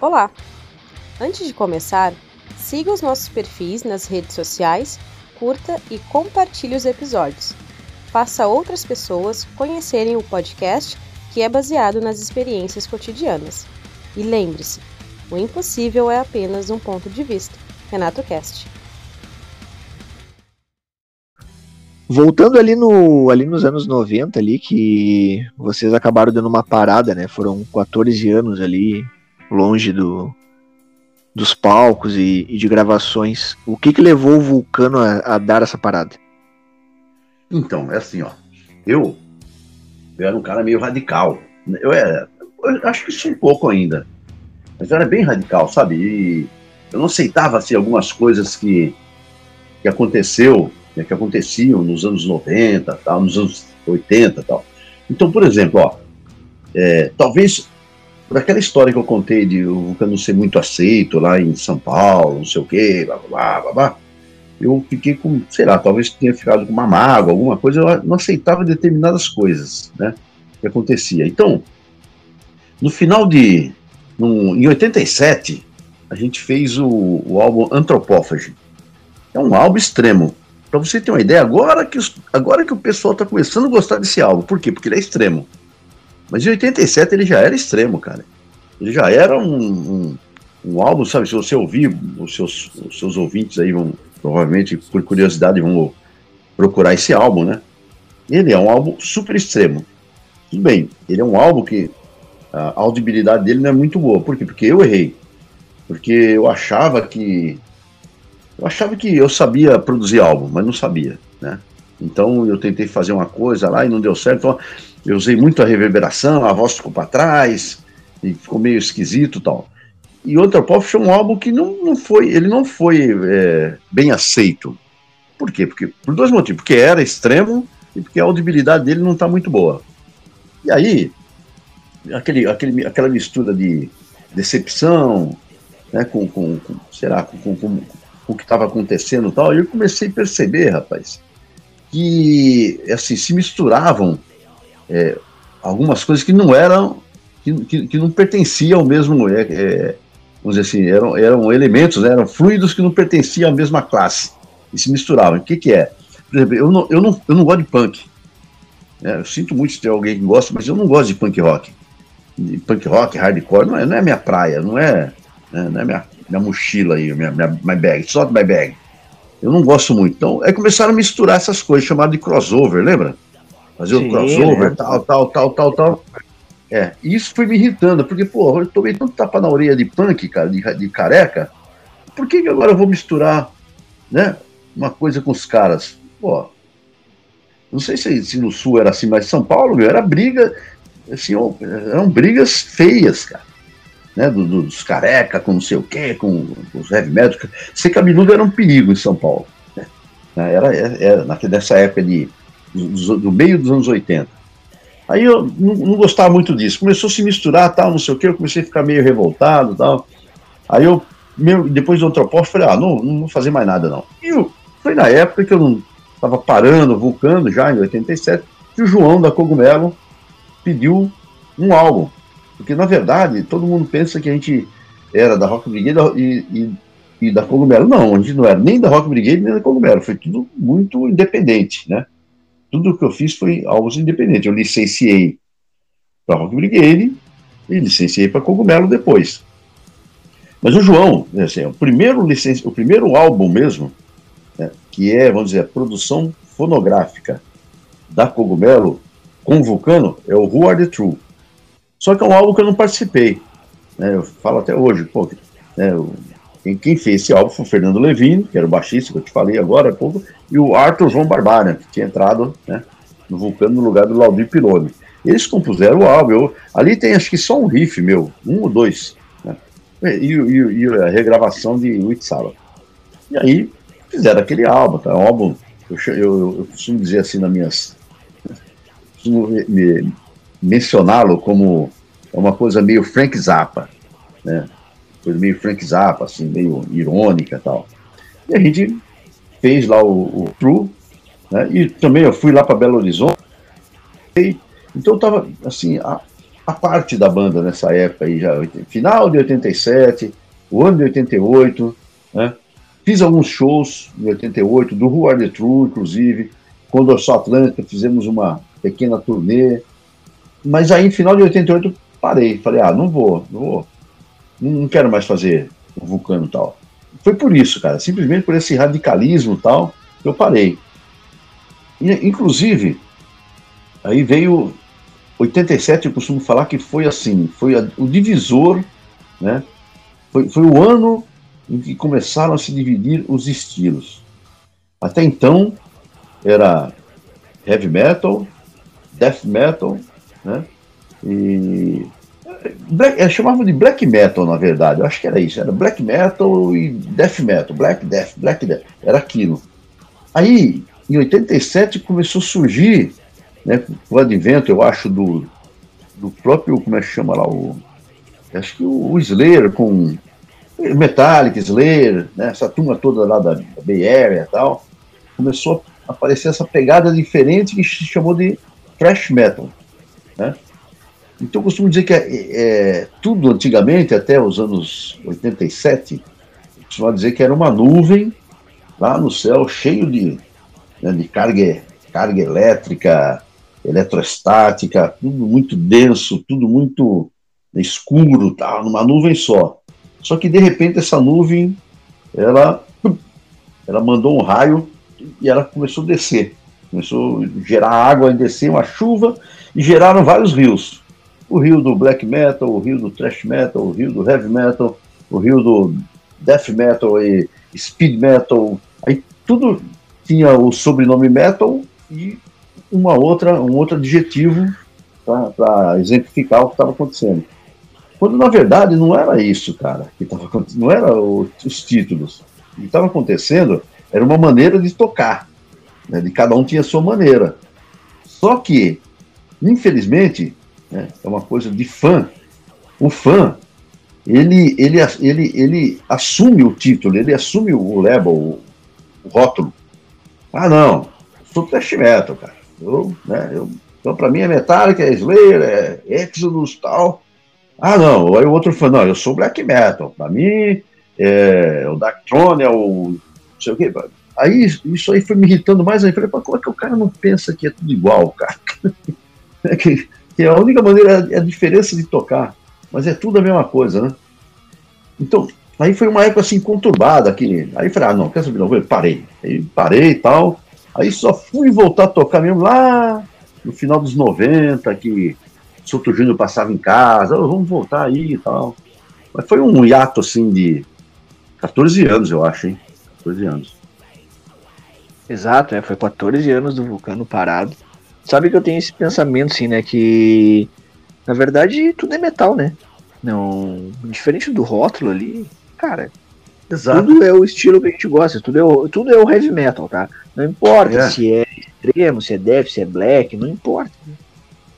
Olá! Antes de começar, siga os nossos perfis nas redes sociais, curta e compartilhe os episódios. Faça outras pessoas conhecerem o podcast que é baseado nas experiências cotidianas. E lembre-se, o impossível é apenas um ponto de vista. Renato Cast. Voltando ali, no, ali nos anos 90 ali, que vocês acabaram dando uma parada, né? Foram 14 anos ali longe do, dos palcos e, e de gravações. O que que levou o Vulcano a, a, dar essa parada? Então, é assim, ó. Eu, eu era um cara meio radical. Eu era, eu acho que sou um pouco ainda. Mas eu era bem radical, sabe? E eu não aceitava assim, algumas coisas que, que aconteceu, né, que aconteciam nos anos 90, tal, nos anos 80 tal. Então, por exemplo, ó, é, talvez por aquela história que eu contei de o Vulcano ser muito aceito lá em São Paulo, não sei o quê, blá, blá, blá, blá, eu fiquei com, sei lá, talvez tenha ficado com uma mágoa, alguma coisa, eu não aceitava determinadas coisas, né, que acontecia. Então, no final de, no, em 87, a gente fez o, o álbum Antropófage. É um álbum extremo. Para você ter uma ideia, agora que, os, agora que o pessoal está começando a gostar desse álbum, por quê? Porque ele é extremo. Mas em 87 ele já era extremo, cara. Ele já era um, um, um álbum, sabe? Se você ouvir, os seus, os seus ouvintes aí vão, provavelmente, por curiosidade, vão procurar esse álbum, né? Ele é um álbum super extremo. Tudo bem, ele é um álbum que a audibilidade dele não é muito boa. Por quê? Porque eu errei. Porque eu achava que. Eu achava que eu sabia produzir álbum, mas não sabia, né? Então eu tentei fazer uma coisa lá e não deu certo. Então, eu usei muito a reverberação, a voz ficou para trás, e ficou meio esquisito tal. E Outra Pop foi um álbum que não, não foi, ele não foi é, bem aceito. Por quê? Porque, por dois motivos. Porque era extremo e porque a audibilidade dele não está muito boa. E aí, aquele, aquele, aquela mistura de decepção, né, com, com, com com, com, com, com o que estava acontecendo e tal, eu comecei a perceber, rapaz, que assim, se misturavam é, algumas coisas que não eram, que, que, que não pertenciam ao mesmo, é, é, vamos dizer assim, eram, eram elementos, né, eram fluidos que não pertenciam à mesma classe e se misturavam. O que, que é? Por exemplo, eu não, eu não, eu não gosto de punk. Né, eu sinto muito se tem alguém que gosta, mas eu não gosto de punk rock. De punk rock, hardcore, não é, não é minha praia, não é, né, não é minha, minha mochila aí, minha, minha my bag, só my bag. Eu não gosto muito. Então, é começaram a misturar essas coisas, chamado de crossover, lembra? Fazer o crossover, né? tal, tal, tal, tal, tal. É, isso foi me irritando, porque, pô, eu tomei tanto tapa na orelha de punk, cara, de, de careca, por que, que agora eu vou misturar, né, uma coisa com os caras? Pô, não sei se, se no Sul era assim, mas São Paulo, meu, era briga, assim, eram brigas feias, cara. Né, do, do, dos careca com não sei o quê, com, com os heavy metal. Ser cabeludo era um perigo em São Paulo. Né? Era, era, era nessa época de do, meio dos anos 80. Aí eu não, não, gostava muito disso. Começou a se misturar, tal, não sei o que, eu comecei a ficar meio revoltado tal. Aí eu, meu, depois do antropólogo, falei, ah, não, não vou fazer mais nada não. E eu, foi na época que eu não estava parando, vulcando já, em 87, que o João da Cogumelo pediu um álbum. Porque, na verdade, todo mundo pensa que a gente era da Rock Brigade e, e, e da Cogumelo. Não, a gente não era nem da Rock Brigade nem da Cogumelo. Foi tudo muito independente, né? Tudo que eu fiz foi algo independente. Eu licenciei para Rock Brigade e licenciei para Cogumelo depois. Mas o João, né, assim, o primeiro licenci... o primeiro álbum mesmo, né, que é, vamos dizer, a produção fonográfica da Cogumelo com Vulcano, é o Who Are the True. Só que é um álbum que eu não participei. Né, eu falo até hoje, pô, né, quem, quem, fez esse álbum foi o Fernando Levine, que era o baixista que eu te falei agora há pouco, e o Arthur João Barbara, que tinha entrado né, no Vulcano no lugar do Laudir Pironi. Eles compuseram o álbum. Eu, ali tem acho que só um riff meu, um ou dois. Né, e, e, e, a regravação de Witsala. E aí fizeram aquele álbum, tá? Um álbum, eu, eu, eu costumo dizer assim nas minhas. Costumo mencioná-lo como uma coisa meio Frank Zappa, né? Coisa meio Frank Zappa, assim, meio irônica e tal. E a gente fez lá o, o True, né? e também eu fui lá para Belo Horizonte, e, então estava, assim, a, a parte da banda nessa época aí, já final de 87, o ano de 88, né? Fiz alguns shows em 88, do Who Are The True, inclusive, com o Dorsal Atlântica, fizemos uma pequena turnê, mas aí, final de 88, parei, falei, ah, não vou, não vou, não quero mais fazer o Vulcano tal. Foi por isso, cara, simplesmente por esse radicalismo tal, que eu parei. E, inclusive, aí veio 87, eu costumo falar que foi assim, foi a, o divisor, né? Foi, foi o ano em que começaram a se dividir os estilos. Até então era heavy metal, death metal, né? E black, chamavam de black metal, na verdade. Eu acho que era isso. Era black metal e death metal. Black death, black death. Era aquilo. Aí, em 87, começou a surgir, né, o advento, eu acho, do, do próprio, como é que chama lá, o, acho que o, o Slayer com Metallic, Slayer, né, essa turma toda lá da, da Bay Area e tal, começou a aparecer essa pegada diferente que se chamou de thrash metal, né? Então eu costumo dizer que é, é, tudo antigamente, até os anos 87, eu costumo dizer que era uma nuvem lá no céu cheio de, né, de carga, carga elétrica, eletrostática, tudo muito denso, tudo muito escuro, tá, numa nuvem só. Só que de repente essa nuvem, ela, ela mandou um raio e ela começou a descer. Começou a gerar água e descer, uma chuva, e geraram vários rios. O rio do black metal, o rio do thrash metal, o rio do heavy metal, o rio do death metal e speed metal. Aí tudo tinha o sobrenome metal e uma outra, um outro adjetivo para exemplificar o que estava acontecendo. Quando na verdade não era isso, cara, que acontecendo, não era o, os títulos. O que estava acontecendo era uma maneira de tocar, né, de cada um tinha a sua maneira. Só que, infelizmente, né, é uma coisa de fã. O fã, ele, ele, ele, ele assume o título, ele assume o label, o, o rótulo. Ah, não, sou trash metal, cara. Eu, né, eu, então, para mim, é Metallica, é Slayer, é Exodus tal. Ah, não. Aí o outro falou, não, eu sou black metal. Para mim, é, o Darkthrone é o. Não sei o quê. Aí isso aí foi me irritando mais aí. Falei, como é que o cara não pensa que é tudo igual, cara? É que, que a única maneira é a diferença de tocar, mas é tudo a mesma coisa, né? Então, aí foi uma época assim conturbada que aí falei, ah, não, quer saber, não, eu parei. Aí parei e tal. Aí só fui voltar a tocar mesmo lá no final dos 90, que Souto Júnior passava em casa, oh, vamos voltar aí e tal. Mas foi um hiato assim de 14 anos, eu acho, hein? 14 anos. Exato, é, foi 14 anos do Vulcano parado. Sabe que eu tenho esse pensamento, assim, né? Que na verdade tudo é metal, né? Não. Diferente do rótulo ali, cara. Exato. Tudo é o estilo que a gente gosta, tudo é o, tudo é o heavy metal, tá? Não importa é. se é extremo, se é death, se é black, não importa.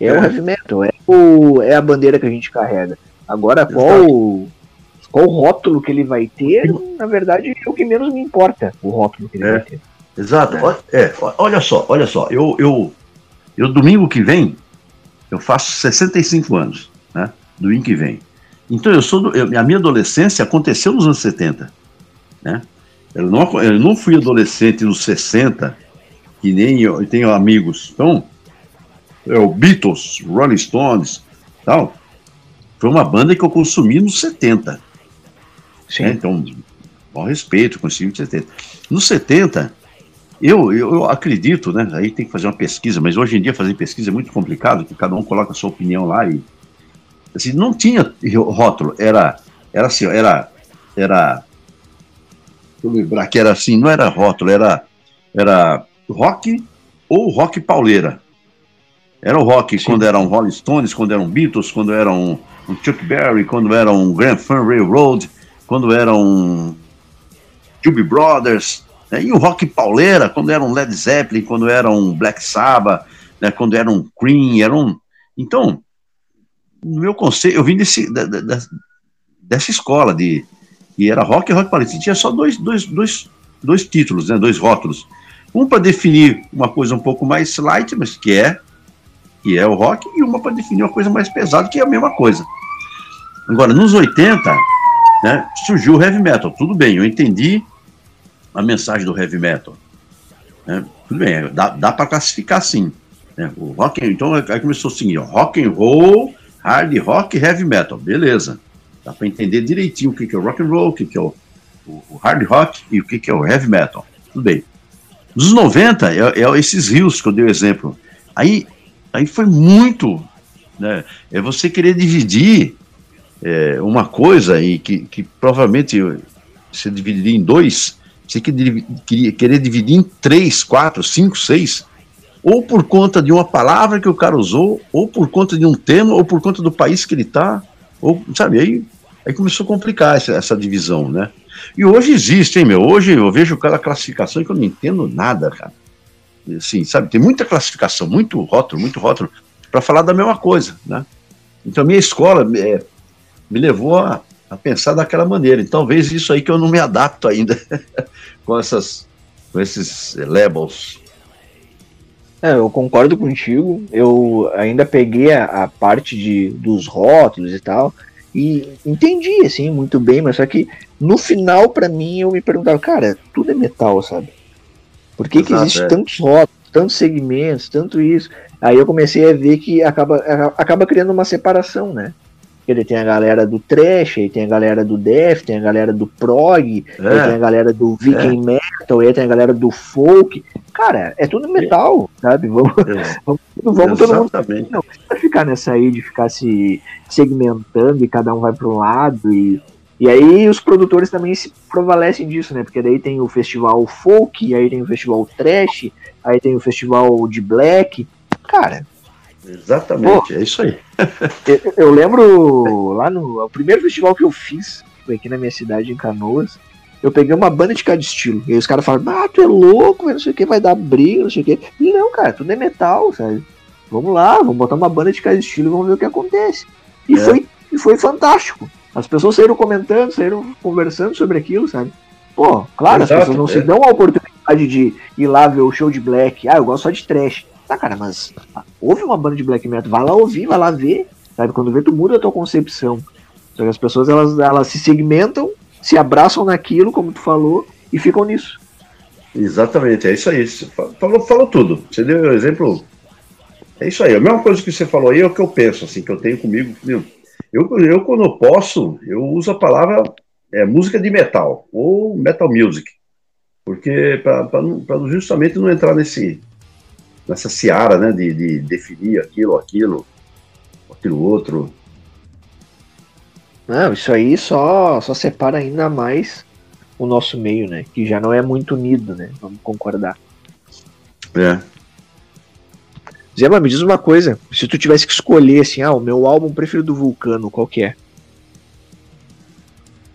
É, é. o heavy metal, é, o, é a bandeira que a gente carrega. Agora, qual, qual rótulo que ele vai ter, na verdade, é o que menos me importa, o rótulo que ele é. vai ter. Exato. É. é. olha só, olha só, eu, eu, eu domingo que vem, eu faço 65 anos, né? Domingo que vem. Então eu sou do, eu, a minha adolescência aconteceu nos anos 70, né? Eu não, eu não fui adolescente nos 60, que nem eu, eu tenho amigos. Então, é, o Beatles, Rolling Stones, tal, foi uma banda que eu consumi nos 70. Sim. Né? Então, bom respeito, consumi nos 70. Nos 70, eu, eu, eu, acredito, né? Aí tem que fazer uma pesquisa, mas hoje em dia fazer pesquisa é muito complicado, que cada um coloca a sua opinião lá e. Assim, não tinha rótulo, era, era assim, era. era deixa eu lembrar que era assim, não era rótulo, era, era rock ou rock pauleira. Era o rock Sim. quando eram Rolling Stones, quando eram Beatles, quando eram um Chuck Berry, quando eram um Grand Fun Railroad, quando eram um Brothers, né? e o rock pauleira, quando era um Led Zeppelin, quando era um Black Sabbath, né? quando era um Cream, era um... Então, no meu conceito, eu vim desse, da, da, dessa escola de e era rock e rock pauleira. Tinha só dois, dois, dois, dois títulos, né? dois rótulos. Um para definir uma coisa um pouco mais light, mas que é que é o rock, e uma para definir uma coisa mais pesada, que é a mesma coisa. Agora, nos 80, né, surgiu o heavy metal. Tudo bem, eu entendi a mensagem do heavy metal. Né? Tudo bem, dá, dá para classificar sim. Né? O rock, então aí começou assim, ó, rock and roll, hard rock, heavy metal, beleza. Dá para entender direitinho o que, que é o rock and roll, o que, que é o, o, o hard rock e o que, que é o heavy metal. Tudo bem. Nos 90, é, é esses rios que eu dei o exemplo. Aí, aí foi muito. Né, é você querer dividir é, uma coisa e que, que provavelmente você dividiria em dois, você queria querer dividir em três, quatro, cinco, seis, ou por conta de uma palavra que o cara usou, ou por conta de um tema, ou por conta do país que ele está, ou sabe, aí, aí começou a complicar essa, essa divisão, né? E hoje existe, hein, meu? Hoje eu vejo aquela classificação que eu não entendo nada, cara. Assim, sabe, tem muita classificação, muito rótulo, muito rótulo, para falar da mesma coisa, né? Então, a minha escola é, me levou a, a, pensar daquela maneira. E talvez isso aí que eu não me adapto ainda com, essas, com esses labels. É, eu concordo contigo. Eu ainda peguei a, a parte de, dos rótulos e tal, e entendi, assim, muito bem, mas só que no final, para mim, eu me perguntava, cara, tudo é metal, sabe? Por que, Exato, que existe é. tantos rótulos, tantos segmentos, tanto isso? Aí eu comecei a ver que acaba, acaba criando uma separação, né? Ele tem a galera do trash, aí tem a galera do death, tem a galera do prog, é. aí tem a galera do viking é. metal, aí tem a galera do folk. Cara, é tudo metal, sabe? Vamos, é. vamos, vamos todo mundo. Não precisa ficar nessa aí de ficar se segmentando e cada um vai para um lado e e aí os produtores também se prevalecem disso, né? Porque daí tem o festival folk, aí tem o festival trash, aí tem o festival de black. Cara. Exatamente, pô, é isso aí. eu, eu, lembro lá no. O primeiro festival que eu fiz, foi aqui na minha cidade, em Canoas. Eu peguei uma banda de cada estilo. E aí os caras falaram, ah, tu é louco, não sei o que, vai dar briga, não sei o que. E não, cara, tudo é metal, sabe? Vamos lá, vamos botar uma banda de cada estilo e vamos ver o que acontece. E, é. foi, e foi fantástico. As pessoas saíram comentando, saíram conversando sobre aquilo, sabe? Pô, claro, Exato, as pessoas não é. se dão a oportunidade de ir lá ver o show de black. Ah, eu gosto só de trash. Tá, cara, mas ah, houve uma banda de black metal, vai lá ouvir, vai lá ver, sabe? Quando vê, tu muda a tua concepção. Só que as pessoas, elas, elas se segmentam, se abraçam naquilo, como tu falou, e ficam nisso. Exatamente, é isso aí. Falou, falou tudo. Você deu um exemplo. É isso aí. A mesma coisa que você falou aí é o que eu penso, assim, que eu tenho comigo. Meu, eu, eu, quando eu posso, eu uso a palavra é, música de metal, ou metal music, porque para justamente não entrar nesse, nessa seara né, de, de definir aquilo, aquilo, aquilo outro. Não, isso aí só, só separa ainda mais o nosso meio, né? Que já não é muito unido, né? Vamos concordar. É. Zema, me diz uma coisa. Se tu tivesse que escolher, assim, ah, o meu álbum preferido do Vulcano, qual que é?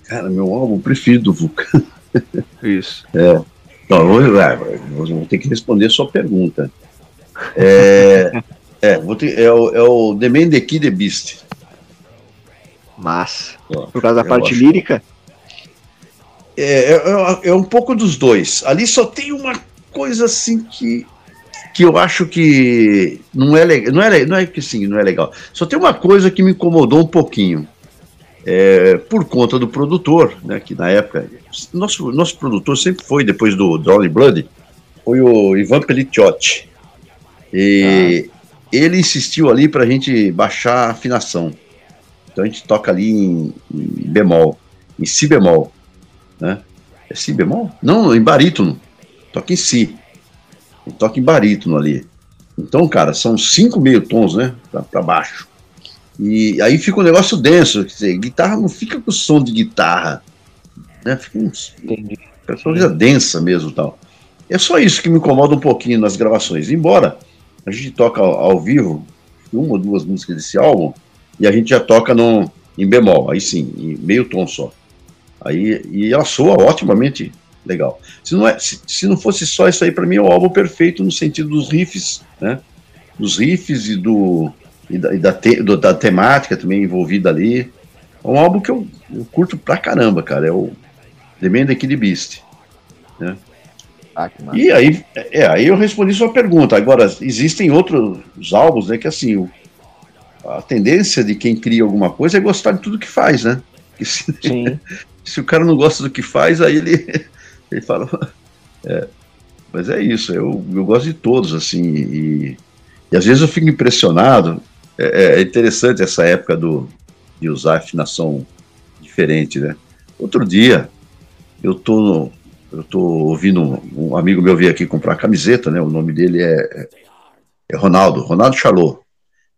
Cara, meu álbum preferido do Vulcano. Isso. É. Então, vou, vou ter que responder a sua pergunta. É, é, vou ter, é, o, é o The Man, The Kid, The Beast. Mas, por causa da parte acho. lírica? É, é, é, é um pouco dos dois. Ali só tem uma coisa assim que que eu acho que não é legal, não é, não é que sim, não é legal. Só tem uma coisa que me incomodou um pouquinho. É, por conta do produtor, né, que na época, nosso, nosso produtor sempre foi, depois do Dolly Blood, foi o Ivan Pelliciotti. E ah. ele insistiu ali para a gente baixar a afinação. Então a gente toca ali em, em bemol, em si bemol. Né? É si bemol? Não, em barítono. Toca em si toca em barítono ali. Então, cara, são cinco meio tons, né? Para baixo. E aí fica um negócio denso. Quer dizer, guitarra não fica com som de guitarra. Né? Fica um, uma coisa densa mesmo tal. É só isso que me incomoda um pouquinho nas gravações. Embora a gente toca ao, ao vivo uma ou duas músicas desse álbum e a gente já toca no, em bemol, aí sim, em meio tom só. Aí, e ela soa otimamente legal. Se não, é, se, se não fosse só isso aí, para mim é o álbum perfeito no sentido dos riffs, né? Dos riffs e, do, e, da, e da, te, do, da temática também envolvida ali. É um álbum que eu, eu curto pra caramba, cara. É o The Man Kid Beast. Né? Ah, e aí, é, aí eu respondi sua pergunta. Agora, existem outros álbuns, né, que assim, o, a tendência de quem cria alguma coisa é gostar de tudo que faz, né? Se, se, o cara não gosta do que faz, aí ele, ele fala. É, mas é isso, eu, eu gosto de todos, assim, e, e às vezes eu fico impressionado. É, é interessante essa época do, de usar afinação diferente, né? Outro dia, eu tô, no, eu tô ouvindo um, um amigo meu vir aqui comprar camiseta, né? O nome dele é, é, Ronaldo, Ronaldo Chalot.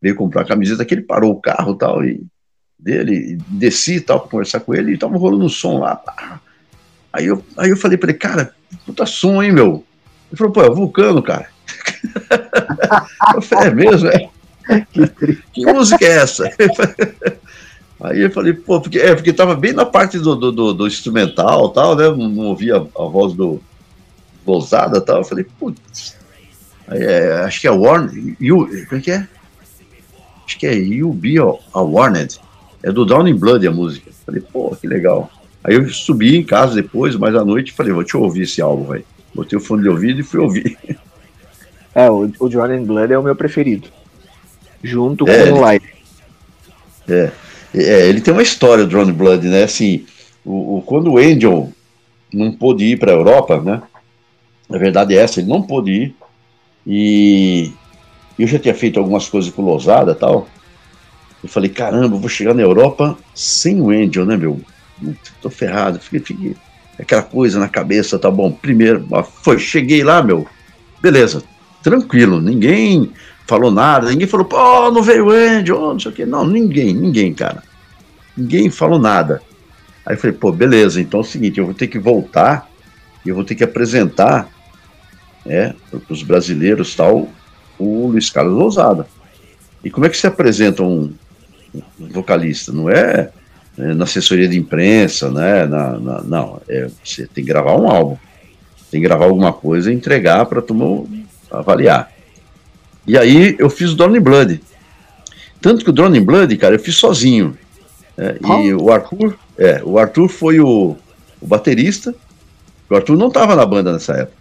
Veio comprar camiseta, que ele parou o carro tal, e dele, e desci e tal, pra conversar com ele, e tava rolando um som lá. Aí eu, aí eu falei pra ele, cara, puta som, hein, meu? Ele falou, pô, é o Vulcano, cara. eu falei, é mesmo, é? Que, que música é essa? Aí eu falei, pô, porque, é, porque tava bem na parte do, do, do, do instrumental tal, né? Não, não ouvia a, voz do Bolsada tal. Eu falei, putz. É, acho que é Warner. Como é que é? Acho que é You Be a Warned. É do Down in Blood a música. Eu falei, pô, que legal. Aí eu subi em casa depois, mais à noite, falei, vou te ouvir esse álbum, velho. Botei o fone de ouvido e fui ouvir. É, o, o Down in Blood é o meu preferido. Junto é, com o Light. É. É, ele tem uma história, o Drone Blood, né? Assim, o, o, quando o Angel não pôde ir para a Europa, né? A verdade é essa, ele não pôde ir. E eu já tinha feito algumas coisas com o Losada tal. Eu falei, caramba, eu vou chegar na Europa sem o Angel, né, meu? Tô ferrado, fiquei, fiquei aquela coisa na cabeça, tá bom. Primeiro, foi, cheguei lá, meu, beleza, tranquilo, ninguém falou nada, ninguém falou, pô, não veio o Andy, oh, não sei o quê. Não, ninguém, ninguém, cara. Ninguém falou nada. Aí eu falei, pô, beleza, então é o seguinte, eu vou ter que voltar e eu vou ter que apresentar é, para os brasileiros tal o Luiz Carlos Lousada. E como é que se apresenta um, vocalista? Não é, é, na assessoria de imprensa, né? Na, na, não, é, você tem que gravar um álbum, tem que gravar alguma coisa e entregar para tu avaliar. E aí eu fiz o Drone Blood. Tanto que o Drone Blood, cara, eu fiz sozinho. É, e o Arthur, é, o Arthur foi o, o baterista. O Arthur não estava na banda nessa época.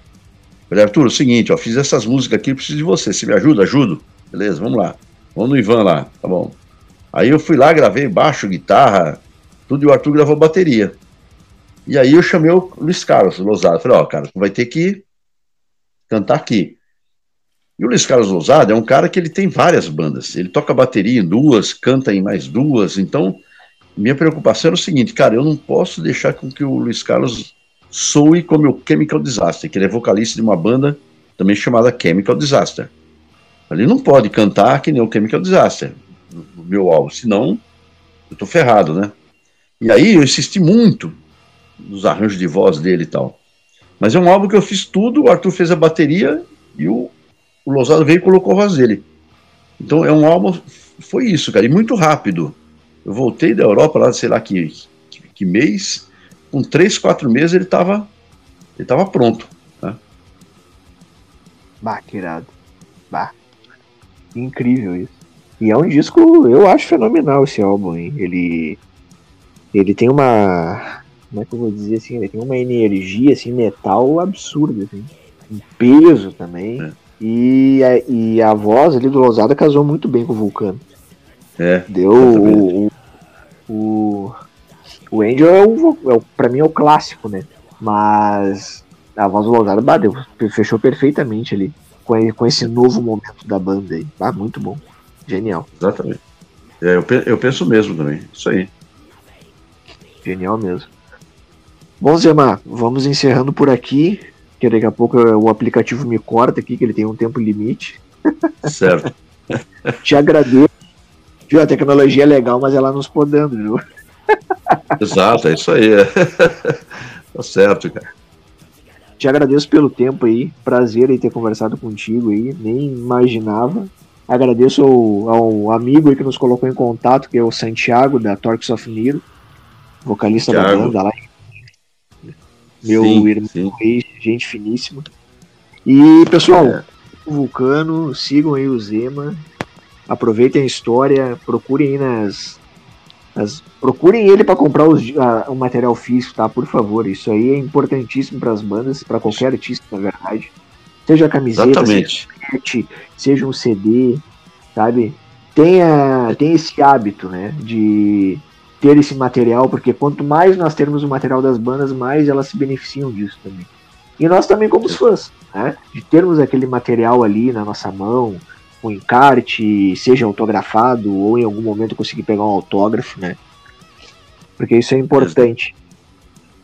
Eu falei, Arthur, é o seguinte, ó, fiz essas músicas aqui, preciso de você. Você me ajuda? Ajudo. Beleza, vamos lá. Vamos no Ivan lá, tá bom. Aí eu fui lá, gravei baixo, guitarra, tudo, e o Arthur gravou bateria. E aí eu chamei o Luiz Carlos Lozado. Falei, ó, cara, tu vai ter que cantar aqui. E o Luiz Carlos Lousada é um cara que ele tem várias bandas. Ele toca bateria em duas, canta em mais duas. Então, minha preocupação era o seguinte, cara, eu não posso deixar com que o Luiz Carlos soe como o Chemical Disaster, que ele é vocalista de uma banda também chamada Chemical Disaster. Ele não pode cantar que nem o Chemical Disaster no meu álbum, senão eu tô ferrado, né? E aí eu insisti muito nos arranjos de voz dele e tal. Mas é um álbum que eu fiz tudo, o Arthur fez a bateria e o o Lousada veio e colocou voz dele. Então é um álbum, foi isso, cara, e muito rápido. Eu voltei da Europa lá, sei lá que, que, que mês, com três, quatro meses ele estava ele tava pronto. Né? Bah, que irado. Bah. Incrível isso. E é um disco, eu acho fenomenal esse álbum, hein? Ele, ele tem uma, como é que eu vou dizer assim, ele tem uma energia assim metal absurda, assim. um peso também. É. E a, e a voz ali do Lousada casou muito bem com o Vulcano. É. Deu o, o, o Angel é o, é o, pra mim é o clássico, né? Mas a voz do Lousada bateu, fechou perfeitamente ali com, com esse novo momento da banda aí. Ah, muito bom. Genial. Exatamente. É, eu, eu penso mesmo também. Isso aí. Genial mesmo. Bom, Zemar, vamos encerrando por aqui que daqui a pouco o aplicativo me corta aqui, que ele tem um tempo limite. Certo. Te agradeço. Viu, a tecnologia é legal, mas ela nos podando, viu? Exato, é isso aí. tá certo, cara. Te agradeço pelo tempo aí. Prazer em ter conversado contigo aí. Nem imaginava. Agradeço ao, ao amigo aí que nos colocou em contato, que é o Santiago, da Torques of Niro, vocalista Thiago. da banda lá meu sim, irmão sim. Gente finíssima. E, pessoal, é. Vulcano, sigam aí o Zema, aproveitem a história, procurem aí nas, Mas procurem ele para comprar os, o material físico, tá? Por favor. Isso aí é importantíssimo para as bandas, para qualquer artista, na verdade. Seja a camiseta, Exatamente. seja, seja um CD, sabe? Tenha, tenha esse hábito, né? De ter esse material, porque quanto mais nós termos o material das bandas, mais elas se beneficiam disso também. E nós também como fãs, né? De termos aquele material ali na nossa mão, um encarte, seja autografado ou em algum momento conseguir pegar um autógrafo, né? Porque isso é importante.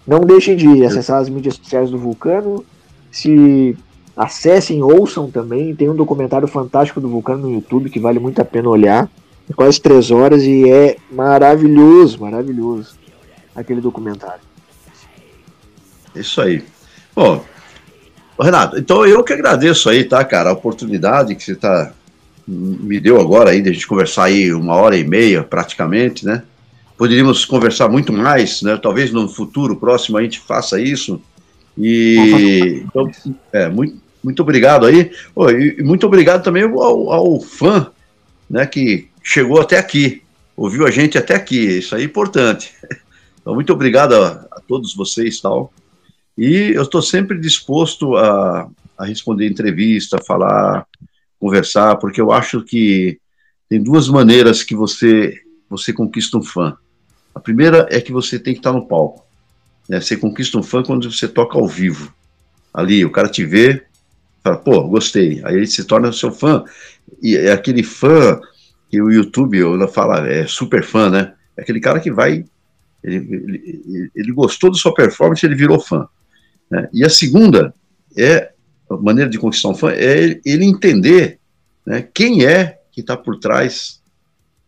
Não deixem de acessar as mídias sociais do Vulcano. Se acessem, ouçam também. Tem um documentário fantástico do Vulcano no YouTube que vale muito a pena olhar. É quase três horas e é maravilhoso, maravilhoso aquele documentário. Isso aí. Bom, Renato, então eu que agradeço aí, tá, cara, a oportunidade que você tá me deu agora aí de a gente conversar aí uma hora e meia praticamente, né? Poderíamos conversar muito mais, né? Talvez no futuro próximo a gente faça isso. E então, é, muito, muito obrigado aí. E muito obrigado também ao, ao, fã, né, que chegou até aqui, ouviu a gente até aqui. Isso aí é importante. Então, muito obrigado a, a todos vocês tal. E eu estou sempre disposto a, a responder entrevista, falar conversar, porque eu acho que tem duas maneiras que você você conquista um fã. A primeira é que você tem que estar no palco. Né? Você conquista um fã quando você toca ao vivo. Ali, o cara te vê, fala, pô, gostei. Aí ele se torna seu fã. E é aquele fã que o YouTube fala, é super fã, né? É aquele cara que vai. Ele, ele, ele gostou da sua performance, ele virou fã. Né? E a segunda é maneira de conquistar um fã é ele entender né, quem é que está por trás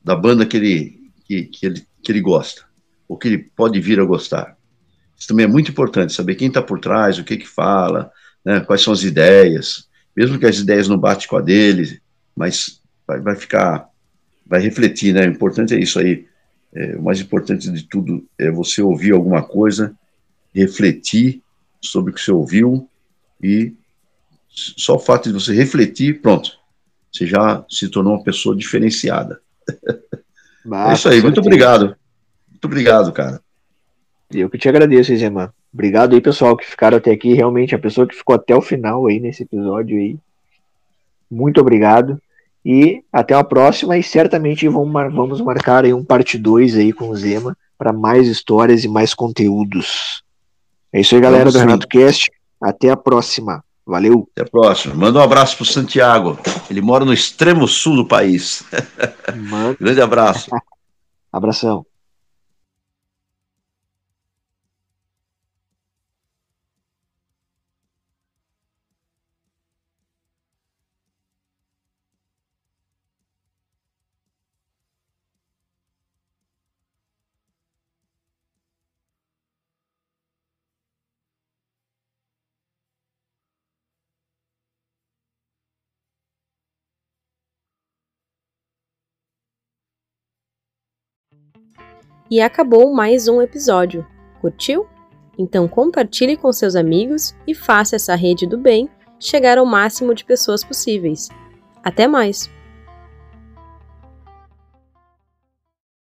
da banda que ele, que, que, ele, que ele gosta, ou que ele pode vir a gostar. Isso também é muito importante, saber quem está por trás, o que que fala, né, quais são as ideias, mesmo que as ideias não batem com a dele, mas vai, vai ficar, vai refletir, né, o importante é isso aí, é, o mais importante de tudo é você ouvir alguma coisa, refletir sobre o que você ouviu e só o fato de você refletir, pronto, você já se tornou uma pessoa diferenciada. é isso aí, muito obrigado. Muito obrigado, cara. Eu que te agradeço, Zema. Obrigado aí, pessoal, que ficaram até aqui. Realmente, a pessoa que ficou até o final aí nesse episódio aí. Muito obrigado. E até a próxima. E certamente vamos marcar aí um parte 2 aí com o Zema para mais histórias e mais conteúdos. É isso aí, galera vamos do Renato Cast. Até a próxima. Valeu. Até a próxima. Manda um abraço para o Santiago. Ele mora no extremo sul do país. Grande abraço. Abração. E acabou mais um episódio. Curtiu? Então compartilhe com seus amigos e faça essa rede do bem chegar ao máximo de pessoas possíveis. Até mais!